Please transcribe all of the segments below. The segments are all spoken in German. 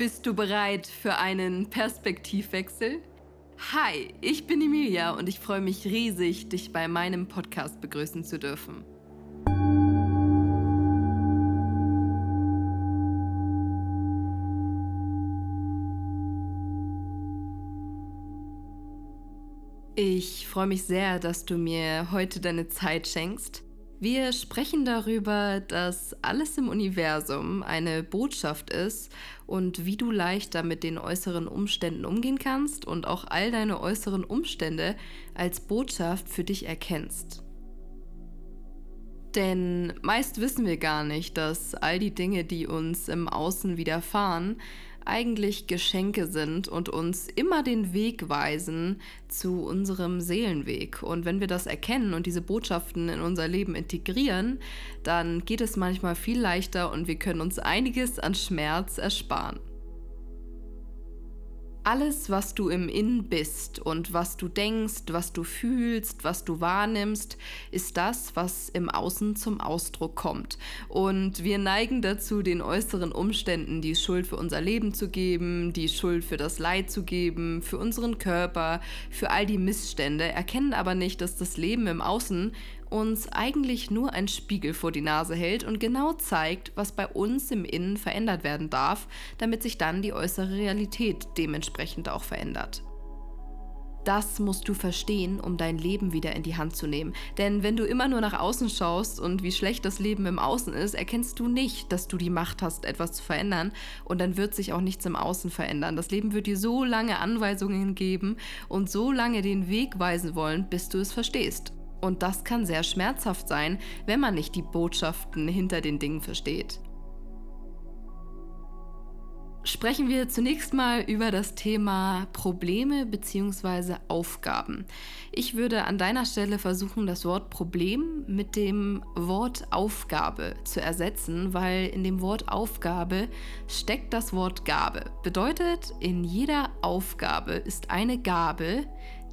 Bist du bereit für einen Perspektivwechsel? Hi, ich bin Emilia und ich freue mich riesig, dich bei meinem Podcast begrüßen zu dürfen. Ich freue mich sehr, dass du mir heute deine Zeit schenkst. Wir sprechen darüber, dass alles im Universum eine Botschaft ist und wie du leichter mit den äußeren Umständen umgehen kannst und auch all deine äußeren Umstände als Botschaft für dich erkennst. Denn meist wissen wir gar nicht, dass all die Dinge, die uns im Außen widerfahren, eigentlich Geschenke sind und uns immer den Weg weisen zu unserem Seelenweg. Und wenn wir das erkennen und diese Botschaften in unser Leben integrieren, dann geht es manchmal viel leichter und wir können uns einiges an Schmerz ersparen. Alles, was du im Innen bist und was du denkst, was du fühlst, was du wahrnimmst, ist das, was im Außen zum Ausdruck kommt. Und wir neigen dazu, den äußeren Umständen die Schuld für unser Leben zu geben, die Schuld für das Leid zu geben, für unseren Körper, für all die Missstände, erkennen aber nicht, dass das Leben im Außen uns eigentlich nur ein Spiegel vor die Nase hält und genau zeigt, was bei uns im Innen verändert werden darf, damit sich dann die äußere Realität dementsprechend auch verändert. Das musst du verstehen, um dein Leben wieder in die Hand zu nehmen. Denn wenn du immer nur nach außen schaust und wie schlecht das Leben im Außen ist, erkennst du nicht, dass du die Macht hast, etwas zu verändern. Und dann wird sich auch nichts im Außen verändern. Das Leben wird dir so lange Anweisungen geben und so lange den Weg weisen wollen, bis du es verstehst. Und das kann sehr schmerzhaft sein, wenn man nicht die Botschaften hinter den Dingen versteht. Sprechen wir zunächst mal über das Thema Probleme bzw. Aufgaben. Ich würde an deiner Stelle versuchen, das Wort Problem mit dem Wort Aufgabe zu ersetzen, weil in dem Wort Aufgabe steckt das Wort Gabe. Bedeutet, in jeder Aufgabe ist eine Gabe,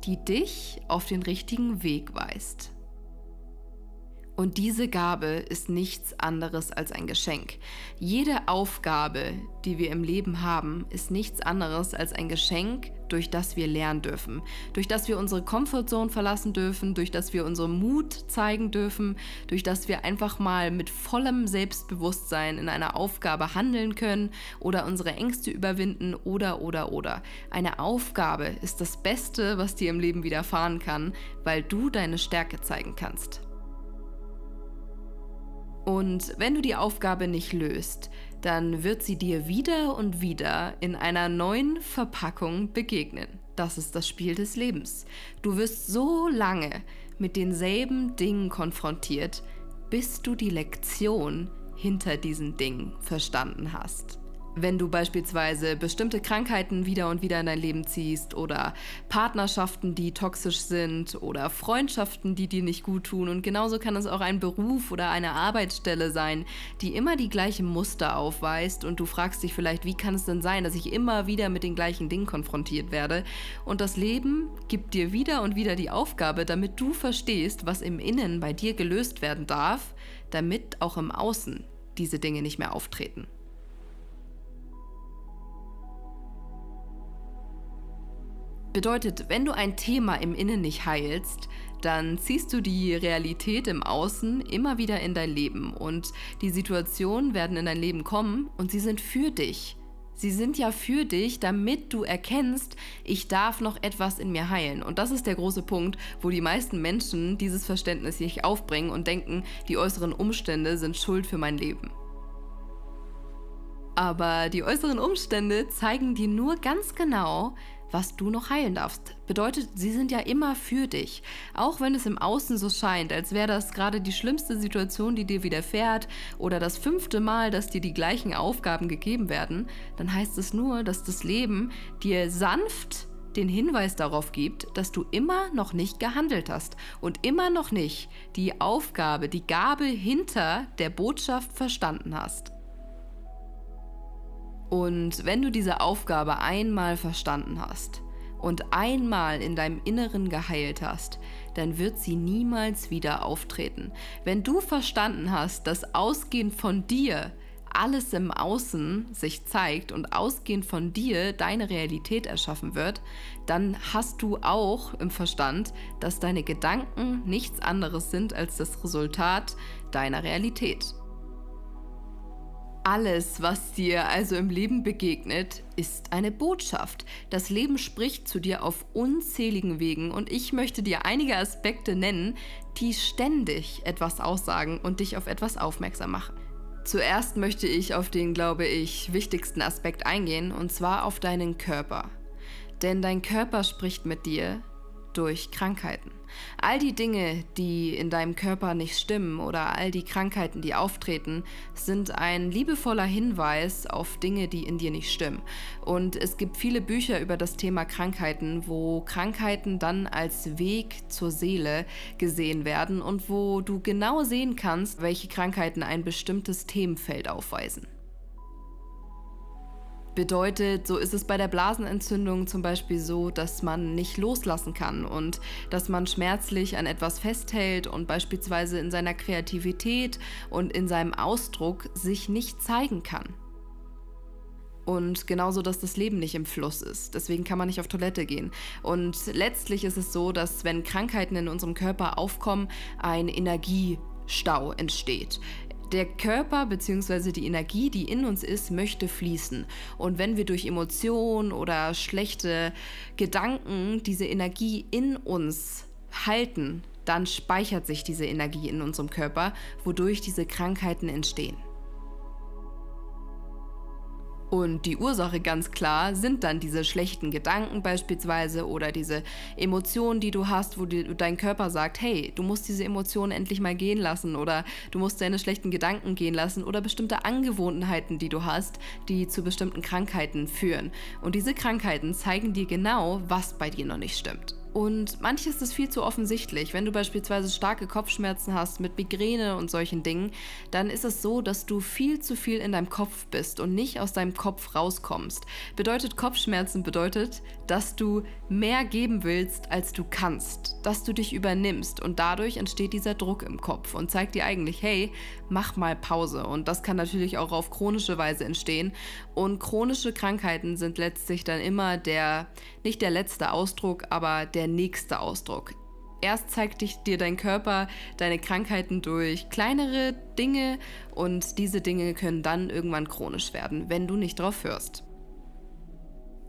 die dich auf den richtigen Weg weist. Und diese Gabe ist nichts anderes als ein Geschenk. Jede Aufgabe, die wir im Leben haben, ist nichts anderes als ein Geschenk, durch das wir lernen dürfen, durch das wir unsere Comfortzone verlassen dürfen, durch das wir unseren Mut zeigen dürfen, durch das wir einfach mal mit vollem Selbstbewusstsein in einer Aufgabe handeln können oder unsere Ängste überwinden oder oder oder. Eine Aufgabe ist das Beste, was dir im Leben widerfahren kann, weil du deine Stärke zeigen kannst. Und wenn du die Aufgabe nicht löst, dann wird sie dir wieder und wieder in einer neuen Verpackung begegnen. Das ist das Spiel des Lebens. Du wirst so lange mit denselben Dingen konfrontiert, bis du die Lektion hinter diesen Dingen verstanden hast wenn du beispielsweise bestimmte Krankheiten wieder und wieder in dein Leben ziehst oder Partnerschaften, die toxisch sind oder Freundschaften, die dir nicht gut tun. Und genauso kann es auch ein Beruf oder eine Arbeitsstelle sein, die immer die gleichen Muster aufweist und du fragst dich vielleicht, wie kann es denn sein, dass ich immer wieder mit den gleichen Dingen konfrontiert werde? Und das Leben gibt dir wieder und wieder die Aufgabe, damit du verstehst, was im Innen bei dir gelöst werden darf, damit auch im Außen diese Dinge nicht mehr auftreten. Bedeutet, wenn du ein Thema im Innen nicht heilst, dann ziehst du die Realität im Außen immer wieder in dein Leben und die Situationen werden in dein Leben kommen und sie sind für dich. Sie sind ja für dich, damit du erkennst, ich darf noch etwas in mir heilen. Und das ist der große Punkt, wo die meisten Menschen dieses Verständnis nicht aufbringen und denken, die äußeren Umstände sind schuld für mein Leben. Aber die äußeren Umstände zeigen dir nur ganz genau, was du noch heilen darfst. Bedeutet, sie sind ja immer für dich. Auch wenn es im Außen so scheint, als wäre das gerade die schlimmste Situation, die dir widerfährt oder das fünfte Mal, dass dir die gleichen Aufgaben gegeben werden, dann heißt es nur, dass das Leben dir sanft den Hinweis darauf gibt, dass du immer noch nicht gehandelt hast und immer noch nicht die Aufgabe, die Gabe hinter der Botschaft verstanden hast. Und wenn du diese Aufgabe einmal verstanden hast und einmal in deinem Inneren geheilt hast, dann wird sie niemals wieder auftreten. Wenn du verstanden hast, dass ausgehend von dir alles im Außen sich zeigt und ausgehend von dir deine Realität erschaffen wird, dann hast du auch im Verstand, dass deine Gedanken nichts anderes sind als das Resultat deiner Realität. Alles, was dir also im Leben begegnet, ist eine Botschaft. Das Leben spricht zu dir auf unzähligen Wegen und ich möchte dir einige Aspekte nennen, die ständig etwas aussagen und dich auf etwas aufmerksam machen. Zuerst möchte ich auf den, glaube ich, wichtigsten Aspekt eingehen, und zwar auf deinen Körper. Denn dein Körper spricht mit dir durch Krankheiten. All die Dinge, die in deinem Körper nicht stimmen oder all die Krankheiten, die auftreten, sind ein liebevoller Hinweis auf Dinge, die in dir nicht stimmen. Und es gibt viele Bücher über das Thema Krankheiten, wo Krankheiten dann als Weg zur Seele gesehen werden und wo du genau sehen kannst, welche Krankheiten ein bestimmtes Themenfeld aufweisen. Bedeutet, so ist es bei der Blasenentzündung zum Beispiel so, dass man nicht loslassen kann und dass man schmerzlich an etwas festhält und beispielsweise in seiner Kreativität und in seinem Ausdruck sich nicht zeigen kann. Und genauso, dass das Leben nicht im Fluss ist. Deswegen kann man nicht auf Toilette gehen. Und letztlich ist es so, dass wenn Krankheiten in unserem Körper aufkommen, ein Energiestau entsteht. Der Körper bzw. die Energie, die in uns ist, möchte fließen. Und wenn wir durch Emotionen oder schlechte Gedanken diese Energie in uns halten, dann speichert sich diese Energie in unserem Körper, wodurch diese Krankheiten entstehen. Und die Ursache ganz klar sind dann diese schlechten Gedanken beispielsweise oder diese Emotionen, die du hast, wo die, dein Körper sagt, hey, du musst diese Emotionen endlich mal gehen lassen oder du musst deine schlechten Gedanken gehen lassen oder bestimmte Angewohnheiten, die du hast, die zu bestimmten Krankheiten führen. Und diese Krankheiten zeigen dir genau, was bei dir noch nicht stimmt. Und manches ist viel zu offensichtlich. Wenn du beispielsweise starke Kopfschmerzen hast mit Migräne und solchen Dingen, dann ist es so, dass du viel zu viel in deinem Kopf bist und nicht aus deinem Kopf rauskommst. Bedeutet Kopfschmerzen bedeutet, dass du mehr geben willst, als du kannst, dass du dich übernimmst und dadurch entsteht dieser Druck im Kopf und zeigt dir eigentlich, hey, mach mal Pause. Und das kann natürlich auch auf chronische Weise entstehen. Und chronische Krankheiten sind letztlich dann immer der, nicht der letzte Ausdruck, aber der der nächste Ausdruck. Erst zeigt dich, dir dein Körper deine Krankheiten durch kleinere Dinge und diese Dinge können dann irgendwann chronisch werden, wenn du nicht drauf hörst.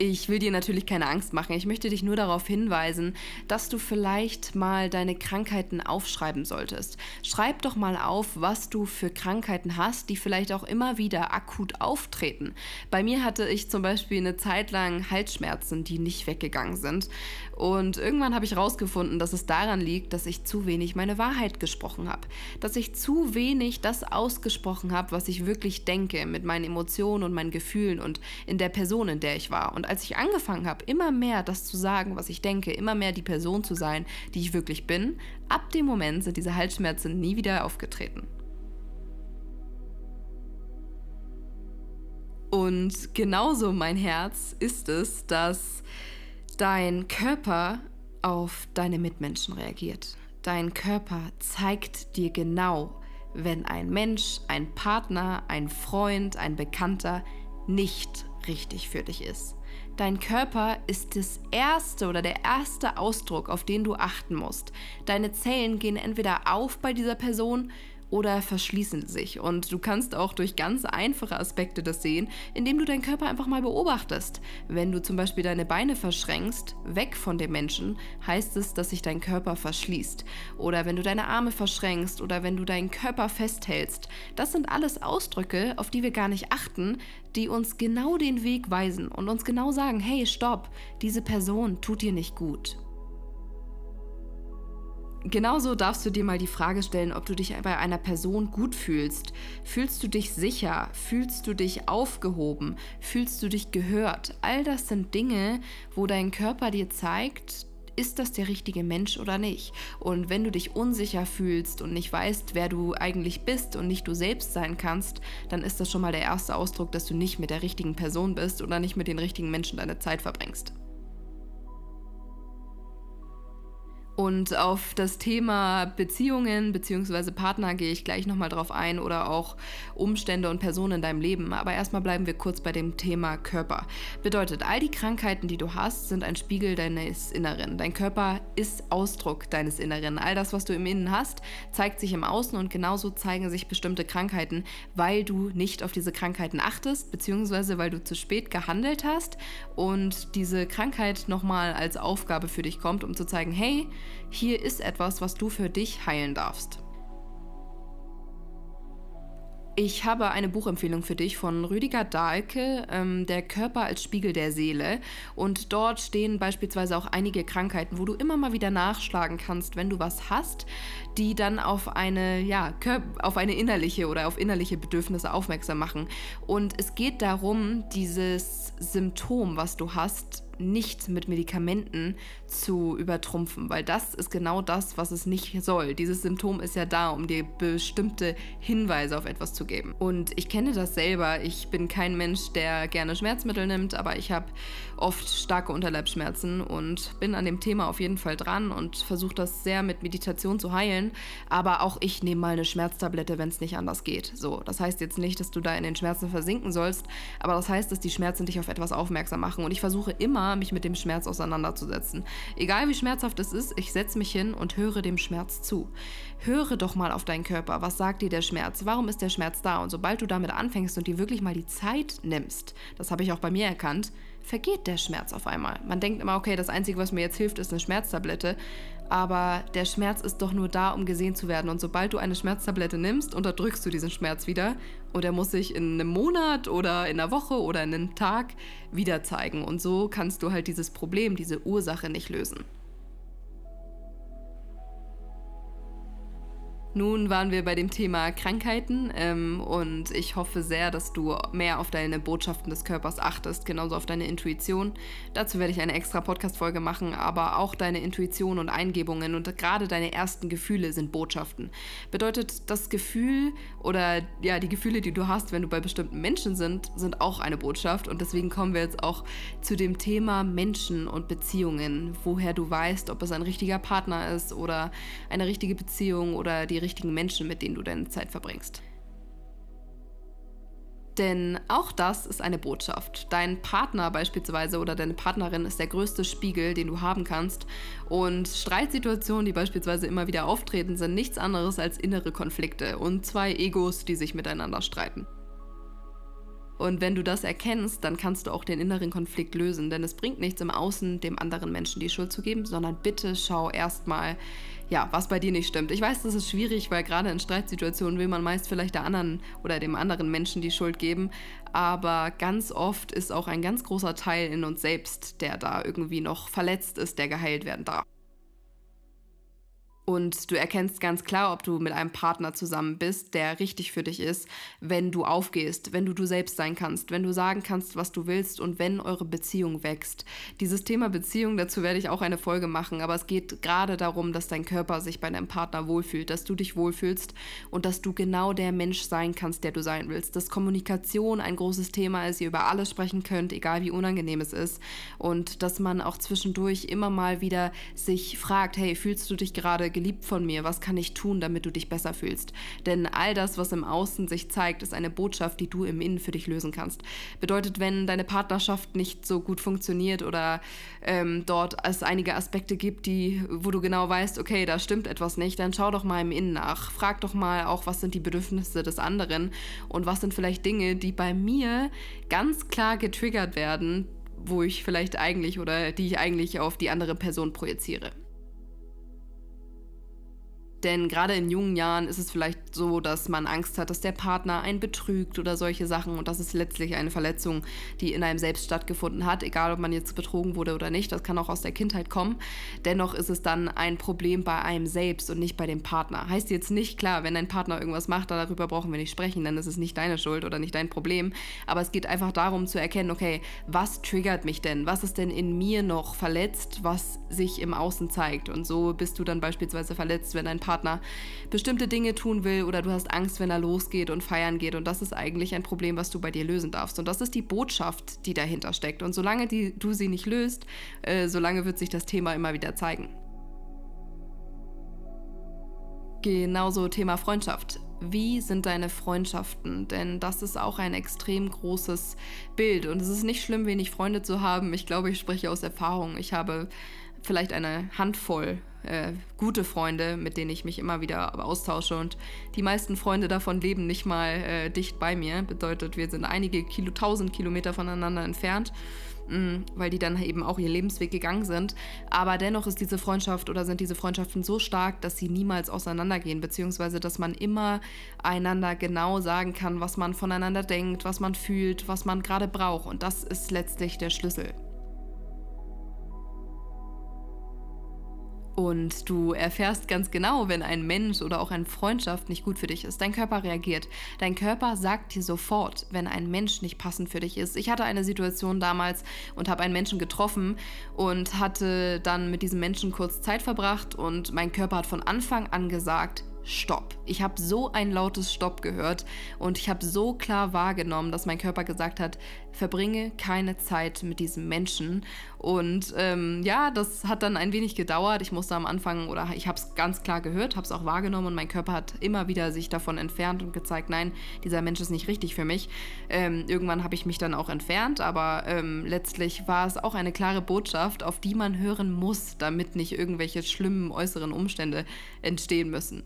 Ich will dir natürlich keine Angst machen. Ich möchte dich nur darauf hinweisen, dass du vielleicht mal deine Krankheiten aufschreiben solltest. Schreib doch mal auf, was du für Krankheiten hast, die vielleicht auch immer wieder akut auftreten. Bei mir hatte ich zum Beispiel eine Zeit lang Halsschmerzen, die nicht weggegangen sind. Und irgendwann habe ich herausgefunden, dass es daran liegt, dass ich zu wenig meine Wahrheit gesprochen habe. Dass ich zu wenig das ausgesprochen habe, was ich wirklich denke, mit meinen Emotionen und meinen Gefühlen und in der Person, in der ich war. Und als ich angefangen habe, immer mehr das zu sagen, was ich denke, immer mehr die Person zu sein, die ich wirklich bin, ab dem Moment sind diese Halsschmerzen nie wieder aufgetreten. Und genauso mein Herz ist es, dass dein Körper auf deine Mitmenschen reagiert. Dein Körper zeigt dir genau, wenn ein Mensch, ein Partner, ein Freund, ein Bekannter nicht richtig für dich ist. Dein Körper ist das erste oder der erste Ausdruck, auf den du achten musst. Deine Zellen gehen entweder auf bei dieser Person oder verschließen sich. Und du kannst auch durch ganz einfache Aspekte das sehen, indem du deinen Körper einfach mal beobachtest. Wenn du zum Beispiel deine Beine verschränkst, weg von dem Menschen, heißt es, dass sich dein Körper verschließt. Oder wenn du deine Arme verschränkst oder wenn du deinen Körper festhältst. Das sind alles Ausdrücke, auf die wir gar nicht achten, die uns genau den Weg weisen und uns genau sagen, hey, stopp, diese Person tut dir nicht gut. Genauso darfst du dir mal die Frage stellen, ob du dich bei einer Person gut fühlst. Fühlst du dich sicher? Fühlst du dich aufgehoben? Fühlst du dich gehört? All das sind Dinge, wo dein Körper dir zeigt, ist das der richtige Mensch oder nicht? Und wenn du dich unsicher fühlst und nicht weißt, wer du eigentlich bist und nicht du selbst sein kannst, dann ist das schon mal der erste Ausdruck, dass du nicht mit der richtigen Person bist oder nicht mit den richtigen Menschen deine Zeit verbringst. Und auf das Thema Beziehungen bzw. Partner gehe ich gleich nochmal drauf ein oder auch Umstände und Personen in deinem Leben. Aber erstmal bleiben wir kurz bei dem Thema Körper. Bedeutet, all die Krankheiten, die du hast, sind ein Spiegel deines Inneren. Dein Körper ist Ausdruck deines Inneren. All das, was du im Innen hast, zeigt sich im Außen und genauso zeigen sich bestimmte Krankheiten, weil du nicht auf diese Krankheiten achtest bzw. weil du zu spät gehandelt hast und diese Krankheit nochmal als Aufgabe für dich kommt, um zu zeigen, hey, hier ist etwas, was du für dich heilen darfst. Ich habe eine Buchempfehlung für dich von Rüdiger Dahlke, ähm, Der Körper als Spiegel der Seele. Und dort stehen beispielsweise auch einige Krankheiten, wo du immer mal wieder nachschlagen kannst, wenn du was hast, die dann auf eine, ja, auf eine innerliche oder auf innerliche Bedürfnisse aufmerksam machen. Und es geht darum, dieses Symptom, was du hast, nicht mit Medikamenten zu übertrumpfen, weil das ist genau das, was es nicht soll. Dieses Symptom ist ja da, um dir bestimmte Hinweise auf etwas zu geben. Und ich kenne das selber. Ich bin kein Mensch, der gerne Schmerzmittel nimmt, aber ich habe oft starke Unterleibsschmerzen und bin an dem Thema auf jeden Fall dran und versuche das sehr mit Meditation zu heilen. Aber auch ich nehme mal eine Schmerztablette, wenn es nicht anders geht. So, das heißt jetzt nicht, dass du da in den Schmerzen versinken sollst, aber das heißt, dass die Schmerzen dich auf etwas aufmerksam machen. Und ich versuche immer mich mit dem Schmerz auseinanderzusetzen. Egal wie schmerzhaft es ist, ich setze mich hin und höre dem Schmerz zu. Höre doch mal auf deinen Körper. Was sagt dir der Schmerz? Warum ist der Schmerz da? Und sobald du damit anfängst und dir wirklich mal die Zeit nimmst, das habe ich auch bei mir erkannt, vergeht der Schmerz auf einmal. Man denkt immer, okay, das Einzige, was mir jetzt hilft, ist eine Schmerztablette. Aber der Schmerz ist doch nur da, um gesehen zu werden. Und sobald du eine Schmerztablette nimmst, unterdrückst du diesen Schmerz wieder. Und er muss sich in einem Monat oder in einer Woche oder in einem Tag wieder zeigen. Und so kannst du halt dieses Problem, diese Ursache nicht lösen. Nun waren wir bei dem Thema Krankheiten ähm, und ich hoffe sehr, dass du mehr auf deine Botschaften des Körpers achtest, genauso auf deine Intuition. Dazu werde ich eine extra Podcast-Folge machen, aber auch deine Intuition und Eingebungen und gerade deine ersten Gefühle sind Botschaften. Bedeutet, das Gefühl oder ja, die Gefühle, die du hast, wenn du bei bestimmten Menschen sind, sind auch eine Botschaft und deswegen kommen wir jetzt auch zu dem Thema Menschen und Beziehungen, woher du weißt, ob es ein richtiger Partner ist oder eine richtige Beziehung oder die richtigen Menschen, mit denen du deine Zeit verbringst. Denn auch das ist eine Botschaft. Dein Partner beispielsweise oder deine Partnerin ist der größte Spiegel, den du haben kannst. Und Streitsituationen, die beispielsweise immer wieder auftreten, sind nichts anderes als innere Konflikte und zwei Egos, die sich miteinander streiten. Und wenn du das erkennst, dann kannst du auch den inneren Konflikt lösen. Denn es bringt nichts im Außen, dem anderen Menschen die Schuld zu geben, sondern bitte schau erstmal, ja, was bei dir nicht stimmt. Ich weiß, das ist schwierig, weil gerade in Streitsituationen will man meist vielleicht der anderen oder dem anderen Menschen die Schuld geben. Aber ganz oft ist auch ein ganz großer Teil in uns selbst, der da irgendwie noch verletzt ist, der geheilt werden darf. Und du erkennst ganz klar, ob du mit einem Partner zusammen bist, der richtig für dich ist, wenn du aufgehst, wenn du du selbst sein kannst, wenn du sagen kannst, was du willst und wenn eure Beziehung wächst. Dieses Thema Beziehung, dazu werde ich auch eine Folge machen, aber es geht gerade darum, dass dein Körper sich bei deinem Partner wohlfühlt, dass du dich wohlfühlst und dass du genau der Mensch sein kannst, der du sein willst. Dass Kommunikation ein großes Thema ist, ihr über alles sprechen könnt, egal wie unangenehm es ist. Und dass man auch zwischendurch immer mal wieder sich fragt, hey, fühlst du dich gerade geliebt von mir? Was kann ich tun, damit du dich besser fühlst? Denn all das, was im Außen sich zeigt, ist eine Botschaft, die du im Innen für dich lösen kannst. Bedeutet, wenn deine Partnerschaft nicht so gut funktioniert oder ähm, dort es einige Aspekte gibt, die, wo du genau weißt, okay, da stimmt etwas nicht, dann schau doch mal im Innen nach. Frag doch mal auch, was sind die Bedürfnisse des anderen und was sind vielleicht Dinge, die bei mir ganz klar getriggert werden, wo ich vielleicht eigentlich oder die ich eigentlich auf die andere Person projiziere. Denn gerade in jungen Jahren ist es vielleicht so, dass man Angst hat, dass der Partner einen betrügt oder solche Sachen. Und das ist letztlich eine Verletzung, die in einem selbst stattgefunden hat, egal ob man jetzt betrogen wurde oder nicht. Das kann auch aus der Kindheit kommen. Dennoch ist es dann ein Problem bei einem selbst und nicht bei dem Partner. Heißt jetzt nicht, klar, wenn dein Partner irgendwas macht, darüber brauchen wir nicht sprechen, dann ist es nicht deine Schuld oder nicht dein Problem. Aber es geht einfach darum zu erkennen, okay, was triggert mich denn? Was ist denn in mir noch verletzt, was sich im Außen zeigt? Und so bist du dann beispielsweise verletzt, wenn dein Partner Partner bestimmte Dinge tun will oder du hast Angst, wenn er losgeht und feiern geht. Und das ist eigentlich ein Problem, was du bei dir lösen darfst. Und das ist die Botschaft, die dahinter steckt. Und solange die, du sie nicht löst, äh, solange wird sich das Thema immer wieder zeigen. Genauso Thema Freundschaft. Wie sind deine Freundschaften? Denn das ist auch ein extrem großes Bild. Und es ist nicht schlimm, wenig Freunde zu haben. Ich glaube, ich spreche aus Erfahrung. Ich habe vielleicht eine Handvoll äh, gute Freunde, mit denen ich mich immer wieder austausche. Und die meisten Freunde davon leben nicht mal äh, dicht bei mir. Bedeutet, wir sind einige Kilo, tausend Kilometer voneinander entfernt, mh, mm, weil die dann eben auch ihren Lebensweg gegangen sind. Aber dennoch ist diese Freundschaft oder sind diese Freundschaften so stark, dass sie niemals auseinandergehen, beziehungsweise dass man immer einander genau sagen kann, was man voneinander denkt, was man fühlt, was man gerade braucht. Und das ist letztlich der Schlüssel. Und du erfährst ganz genau, wenn ein Mensch oder auch eine Freundschaft nicht gut für dich ist. Dein Körper reagiert. Dein Körper sagt dir sofort, wenn ein Mensch nicht passend für dich ist. Ich hatte eine Situation damals und habe einen Menschen getroffen und hatte dann mit diesem Menschen kurz Zeit verbracht und mein Körper hat von Anfang an gesagt, Stopp. Ich habe so ein lautes Stopp gehört und ich habe so klar wahrgenommen, dass mein Körper gesagt hat, verbringe keine Zeit mit diesem Menschen. Und ähm, ja, das hat dann ein wenig gedauert. Ich musste am Anfang oder ich habe es ganz klar gehört, habe es auch wahrgenommen und mein Körper hat immer wieder sich davon entfernt und gezeigt, nein, dieser Mensch ist nicht richtig für mich. Ähm, irgendwann habe ich mich dann auch entfernt, aber ähm, letztlich war es auch eine klare Botschaft, auf die man hören muss, damit nicht irgendwelche schlimmen äußeren Umstände entstehen müssen.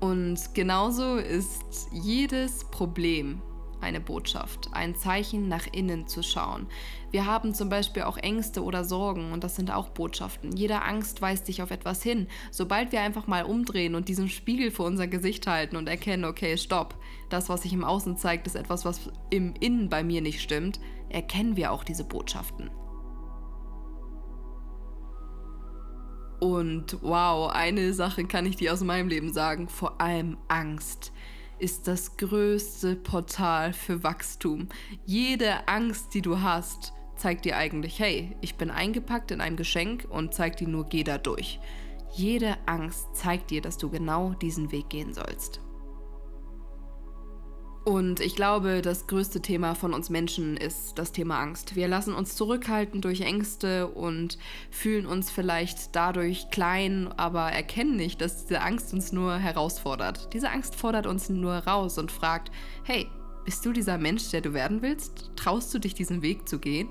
Und genauso ist jedes Problem eine Botschaft, ein Zeichen nach innen zu schauen. Wir haben zum Beispiel auch Ängste oder Sorgen und das sind auch Botschaften. Jede Angst weist dich auf etwas hin. Sobald wir einfach mal umdrehen und diesen Spiegel vor unser Gesicht halten und erkennen, okay, stopp, das, was sich im Außen zeigt, ist etwas, was im Innen bei mir nicht stimmt, erkennen wir auch diese Botschaften. Und wow, eine Sache kann ich dir aus meinem Leben sagen, vor allem Angst ist das größte Portal für Wachstum. Jede Angst, die du hast, zeigt dir eigentlich, hey, ich bin eingepackt in ein Geschenk und zeigt dir nur, geh da durch. Jede Angst zeigt dir, dass du genau diesen Weg gehen sollst. Und ich glaube, das größte Thema von uns Menschen ist das Thema Angst. Wir lassen uns zurückhalten durch Ängste und fühlen uns vielleicht dadurch klein, aber erkennen nicht, dass diese Angst uns nur herausfordert. Diese Angst fordert uns nur raus und fragt, hey, bist du dieser Mensch, der du werden willst? Traust du dich diesen Weg zu gehen?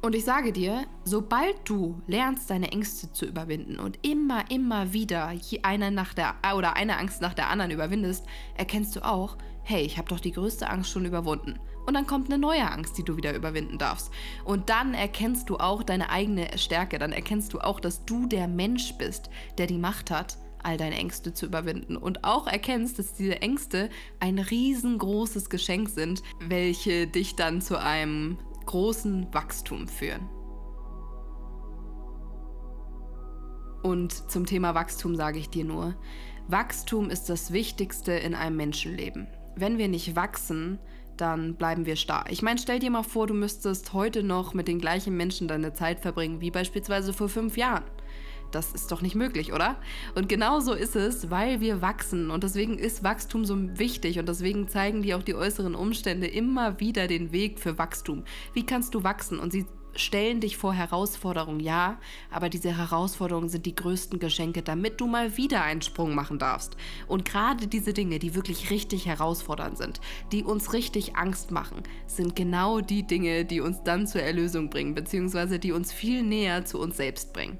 Und ich sage dir, sobald du lernst, deine Ängste zu überwinden und immer, immer wieder eine nach der oder eine Angst nach der anderen überwindest, erkennst du auch, hey, ich habe doch die größte Angst schon überwunden. Und dann kommt eine neue Angst, die du wieder überwinden darfst. Und dann erkennst du auch deine eigene Stärke. Dann erkennst du auch, dass du der Mensch bist, der die Macht hat, all deine Ängste zu überwinden. Und auch erkennst, dass diese Ängste ein riesengroßes Geschenk sind, welche dich dann zu einem großen Wachstum führen. Und zum Thema Wachstum sage ich dir nur, Wachstum ist das Wichtigste in einem Menschenleben wenn wir nicht wachsen, dann bleiben wir starr. Ich meine, stell dir mal vor, du müsstest heute noch mit den gleichen Menschen deine Zeit verbringen, wie beispielsweise vor fünf Jahren. Das ist doch nicht möglich, oder? Und genau so ist es, weil wir wachsen. Und deswegen ist Wachstum so wichtig. Und deswegen zeigen dir auch die äußeren Umstände immer wieder den Weg für Wachstum. Wie kannst du wachsen? Und sie stellen dich vor Herausforderungen, ja, aber diese Herausforderungen sind die größten Geschenke, damit du mal wieder einen Sprung machen darfst. Und gerade diese Dinge, die wirklich richtig herausfordernd sind, die uns richtig Angst machen, sind genau die Dinge, die uns dann zur Erlösung bringen, beziehungsweise die uns viel näher zu uns selbst bringen.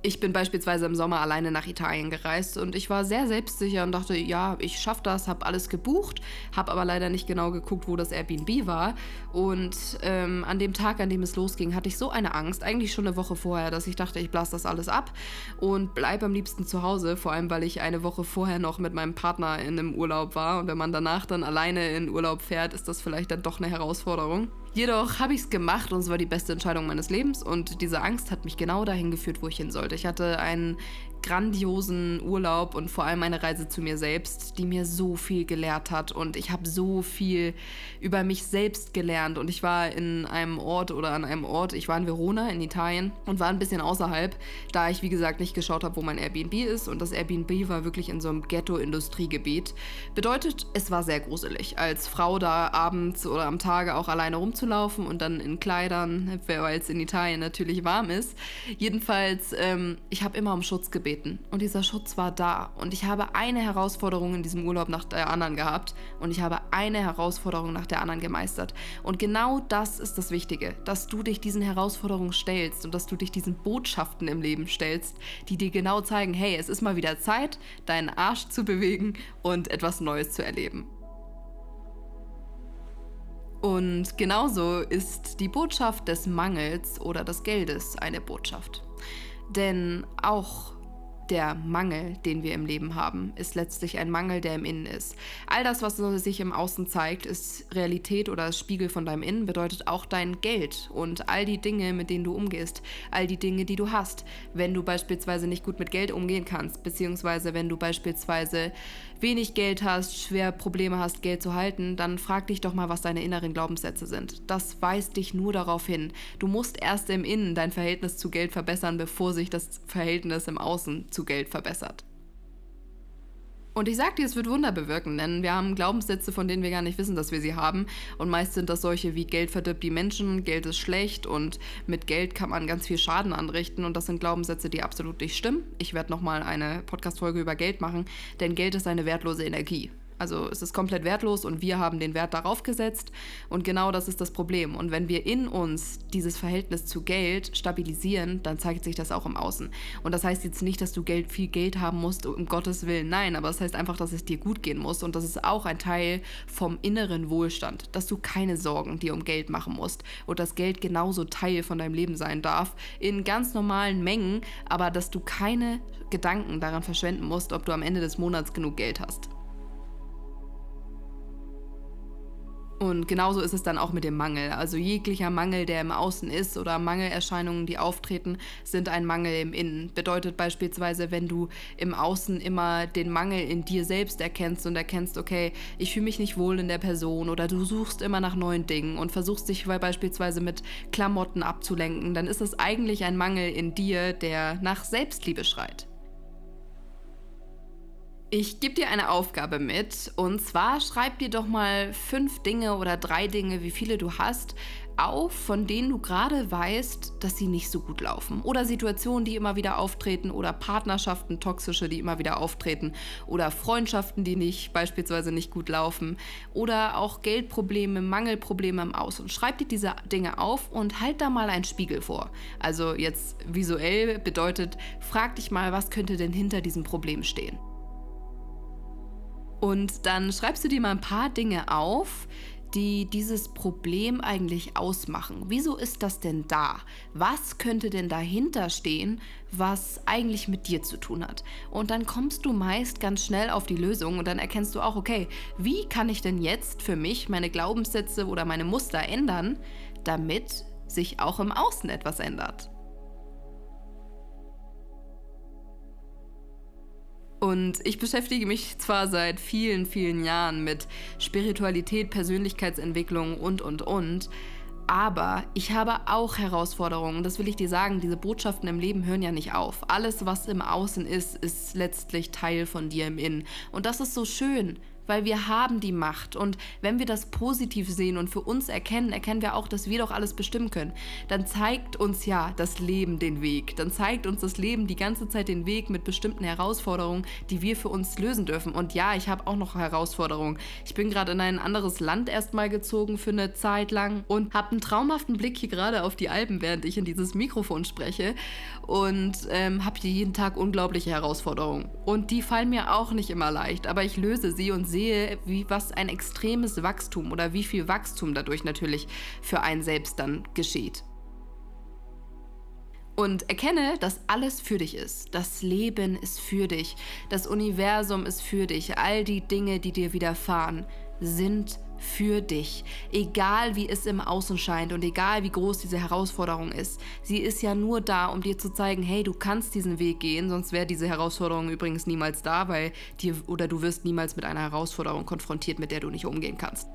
Ich bin beispielsweise im Sommer alleine nach Italien gereist und ich war sehr selbstsicher und dachte, ja, ich schaffe das, habe alles gebucht, habe aber leider nicht genau geguckt, wo das Airbnb war. Und ähm, an dem Tag, an dem es losging, hatte ich so eine Angst, eigentlich schon eine Woche vorher, dass ich dachte, ich blase das alles ab und bleibe am liebsten zu Hause, vor allem weil ich eine Woche vorher noch mit meinem Partner in einem Urlaub war. Und wenn man danach dann alleine in Urlaub fährt, ist das vielleicht dann doch eine Herausforderung. Jedoch habe ich es gemacht und es war die beste Entscheidung meines Lebens und diese Angst hat mich genau dahin geführt, wo ich hin sollte. Ich hatte einen grandiosen Urlaub und vor allem eine Reise zu mir selbst, die mir so viel gelehrt hat und ich habe so viel über mich selbst gelernt und ich war in einem Ort oder an einem Ort, ich war in Verona in Italien und war ein bisschen außerhalb, da ich wie gesagt nicht geschaut habe, wo mein Airbnb ist und das Airbnb war wirklich in so einem Ghetto-Industriegebiet. Bedeutet, es war sehr gruselig, als Frau da abends oder am Tage auch alleine rumzulaufen und dann in Kleidern, weil es in Italien natürlich warm ist. Jedenfalls, ähm, ich habe immer um Schutz gebeten und dieser Schutz war da und ich habe eine Herausforderung in diesem Urlaub nach der anderen gehabt und ich habe eine Herausforderung nach der anderen gemeistert. Und genau das ist das Wichtige, dass du dich diesen Herausforderungen stellst und dass du dich diesen Botschaften im Leben stellst, die dir genau zeigen, hey, es ist mal wieder Zeit, deinen Arsch zu bewegen und etwas Neues zu erleben. Und genauso ist die Botschaft des Mangels oder des Geldes eine Botschaft. Denn auch der Mangel, den wir im Leben haben, ist letztlich ein Mangel, der im Innen ist. All das, was sich im Außen zeigt, ist Realität oder Spiegel von deinem Innen, bedeutet auch dein Geld und all die Dinge, mit denen du umgehst, all die Dinge, die du hast. Wenn du beispielsweise nicht gut mit Geld umgehen kannst, beziehungsweise wenn du beispielsweise wenig Geld hast, schwer Probleme hast, Geld zu halten, dann frag dich doch mal, was deine inneren Glaubenssätze sind. Das weist dich nur darauf hin. Du musst erst im Innen dein Verhältnis zu Geld verbessern, bevor sich das Verhältnis im Außen zu Geld verbessert. Und ich sag dir, es wird Wunder bewirken, denn wir haben Glaubenssätze, von denen wir gar nicht wissen, dass wir sie haben. Und meist sind das solche wie Geld verdirbt die Menschen, Geld ist schlecht und mit Geld kann man ganz viel Schaden anrichten. Und das sind Glaubenssätze, die absolut nicht stimmen. Ich werde nochmal eine Podcast-Folge über Geld machen, denn Geld ist eine wertlose Energie. Also es ist komplett wertlos und wir haben den Wert darauf gesetzt und genau das ist das Problem. Und wenn wir in uns dieses Verhältnis zu Geld stabilisieren, dann zeigt sich das auch im Außen. Und das heißt jetzt nicht, dass du Geld, viel Geld haben musst, um Gottes Willen, nein, aber es das heißt einfach, dass es dir gut gehen muss und das ist auch ein Teil vom inneren Wohlstand, dass du keine Sorgen dir um Geld machen musst und dass Geld genauso Teil von deinem Leben sein darf, in ganz normalen Mengen, aber dass du keine Gedanken daran verschwenden musst, ob du am Ende des Monats genug Geld hast. Und genauso ist es dann auch mit dem Mangel. Also jeglicher Mangel, der im Außen ist oder Mangelerscheinungen, die auftreten, sind ein Mangel im Innen. Bedeutet beispielsweise, wenn du im Außen immer den Mangel in dir selbst erkennst und erkennst, okay, ich fühle mich nicht wohl in der Person oder du suchst immer nach neuen Dingen und versuchst dich beispielsweise mit Klamotten abzulenken, dann ist es eigentlich ein Mangel in dir, der nach Selbstliebe schreit. Ich gebe dir eine Aufgabe mit und zwar schreib dir doch mal fünf Dinge oder drei Dinge, wie viele du hast, auf, von denen du gerade weißt, dass sie nicht so gut laufen. Oder Situationen, die immer wieder auftreten oder Partnerschaften, toxische, die immer wieder auftreten oder Freundschaften, die nicht beispielsweise nicht gut laufen oder auch Geldprobleme, Mangelprobleme im Außen. Schreib dir diese Dinge auf und halt da mal einen Spiegel vor. Also jetzt visuell bedeutet, frag dich mal, was könnte denn hinter diesem Problem stehen. Und dann schreibst du dir mal ein paar Dinge auf, die dieses Problem eigentlich ausmachen. Wieso ist das denn da? Was könnte denn dahinter stehen, was eigentlich mit dir zu tun hat? Und dann kommst du meist ganz schnell auf die Lösung und dann erkennst du auch, okay, wie kann ich denn jetzt für mich meine Glaubenssätze oder meine Muster ändern, damit sich auch im Außen etwas ändert? Und ich beschäftige mich zwar seit vielen, vielen Jahren mit Spiritualität, Persönlichkeitsentwicklung und, und, und, aber ich habe auch Herausforderungen. Das will ich dir sagen, diese Botschaften im Leben hören ja nicht auf. Alles, was im Außen ist, ist letztlich Teil von dir im Innen. Und das ist so schön weil wir haben die Macht. Und wenn wir das positiv sehen und für uns erkennen, erkennen wir auch, dass wir doch alles bestimmen können. Dann zeigt uns ja das Leben den Weg. Dann zeigt uns das Leben die ganze Zeit den Weg mit bestimmten Herausforderungen, die wir für uns lösen dürfen. Und ja, ich habe auch noch Herausforderungen. Ich bin gerade in ein anderes Land erstmal gezogen für eine Zeit lang und habe einen traumhaften Blick hier gerade auf die Alpen, während ich in dieses Mikrofon spreche. Und ähm, habe hier jeden Tag unglaubliche Herausforderungen. Und die fallen mir auch nicht immer leicht, aber ich löse sie und sehe, sehe, wie was ein extremes Wachstum oder wie viel Wachstum dadurch natürlich für einen selbst dann geschieht. Und erkenne, dass alles für dich ist. Das Leben ist für dich. Das Universum ist für dich. All die Dinge, die dir widerfahren, sind für dich. Egal wie es im Außen scheint und egal wie groß diese Herausforderung ist. Sie ist ja nur da, um dir zu zeigen, hey, du kannst diesen Weg gehen, sonst wäre diese Herausforderung übrigens niemals da, weil dir oder du wirst niemals mit einer Herausforderung konfrontiert, mit der du nicht umgehen kannst.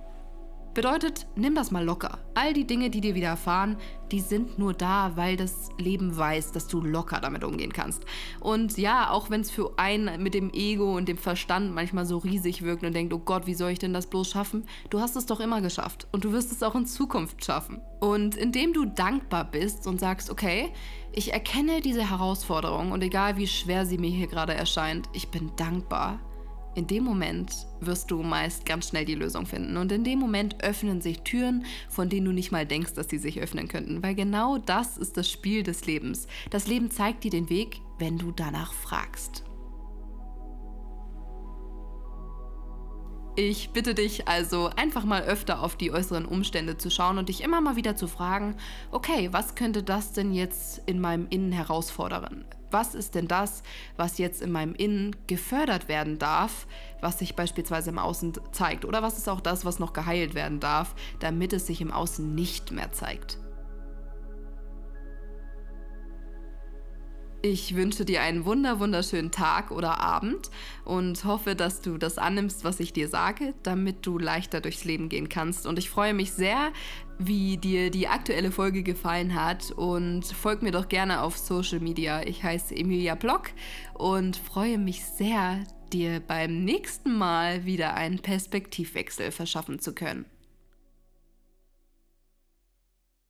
Bedeutet, nimm das mal locker. All die Dinge, die dir widerfahren, die sind nur da, weil das Leben weiß, dass du locker damit umgehen kannst. Und ja, auch wenn es für einen mit dem Ego und dem Verstand manchmal so riesig wirkt und denkt, oh Gott, wie soll ich denn das bloß schaffen? Du hast es doch immer geschafft und du wirst es auch in Zukunft schaffen. Und indem du dankbar bist und sagst, okay, ich erkenne diese Herausforderung und egal wie schwer sie mir hier gerade erscheint, ich bin dankbar in dem Moment wirst du meist ganz schnell die Lösung finden. Und in dem Moment öffnen sich Türen, von denen du nicht mal denkst, dass sie sich öffnen könnten. Weil genau das ist das Spiel des Lebens. Das Leben zeigt dir den Weg, wenn du danach fragst. Ich bitte dich also einfach mal öfter auf die äußeren Umstände zu schauen und dich immer mal wieder zu fragen, okay, was könnte das denn jetzt in meinem Innen herausfordern? Was ist denn das, was jetzt in meinem Innen gefördert werden darf, was sich beispielsweise im Außen zeigt? Oder was ist auch das, was noch geheilt werden darf, damit es sich im Außen nicht mehr zeigt? Ich wünsche dir einen wunder wunderschönen Tag oder Abend und hoffe, dass du das annimmst, was ich dir sage, damit du leichter durchs Leben gehen kannst. Und ich freue mich sehr, wie dir die aktuelle Folge gefallen hat und folg mir doch gerne auf Social Media. Ich heiße Emilia Block und freue mich sehr, dir beim nächsten Mal wieder einen Perspektivwechsel verschaffen zu können.